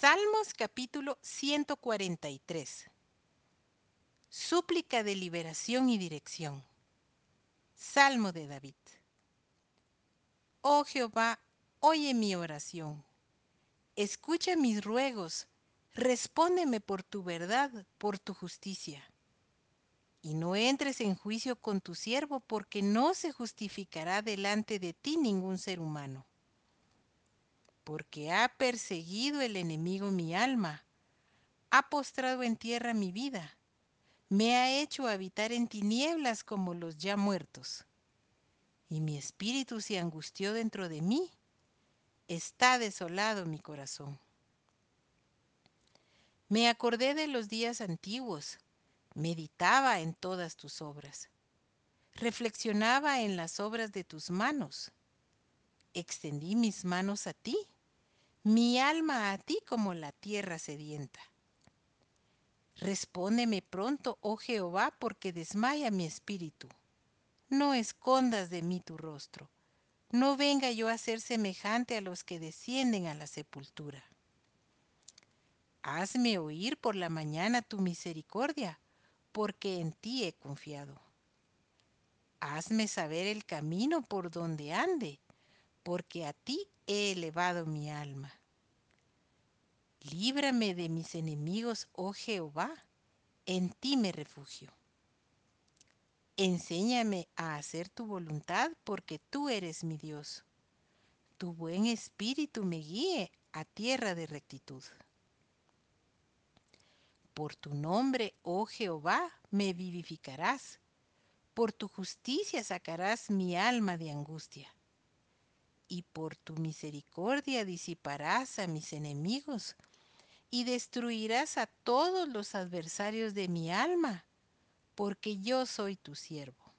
Salmos capítulo 143. Súplica de liberación y dirección. Salmo de David. Oh Jehová, oye mi oración. Escucha mis ruegos. Respóndeme por tu verdad, por tu justicia. Y no entres en juicio con tu siervo, porque no se justificará delante de ti ningún ser humano porque ha perseguido el enemigo mi alma, ha postrado en tierra mi vida, me ha hecho habitar en tinieblas como los ya muertos. Y mi espíritu se angustió dentro de mí, está desolado mi corazón. Me acordé de los días antiguos, meditaba en todas tus obras, reflexionaba en las obras de tus manos, extendí mis manos a ti mi alma a ti como la tierra sedienta. Respóndeme pronto, oh Jehová, porque desmaya mi espíritu. No escondas de mí tu rostro. No venga yo a ser semejante a los que descienden a la sepultura. Hazme oír por la mañana tu misericordia, porque en ti he confiado. Hazme saber el camino por donde ande, porque a ti he elevado mi alma. Líbrame de mis enemigos, oh Jehová, en ti me refugio. Enséñame a hacer tu voluntad, porque tú eres mi Dios. Tu buen espíritu me guíe a tierra de rectitud. Por tu nombre, oh Jehová, me vivificarás. Por tu justicia sacarás mi alma de angustia y por tu misericordia disiparás a mis enemigos y destruirás a todos los adversarios de mi alma, porque yo soy tu siervo.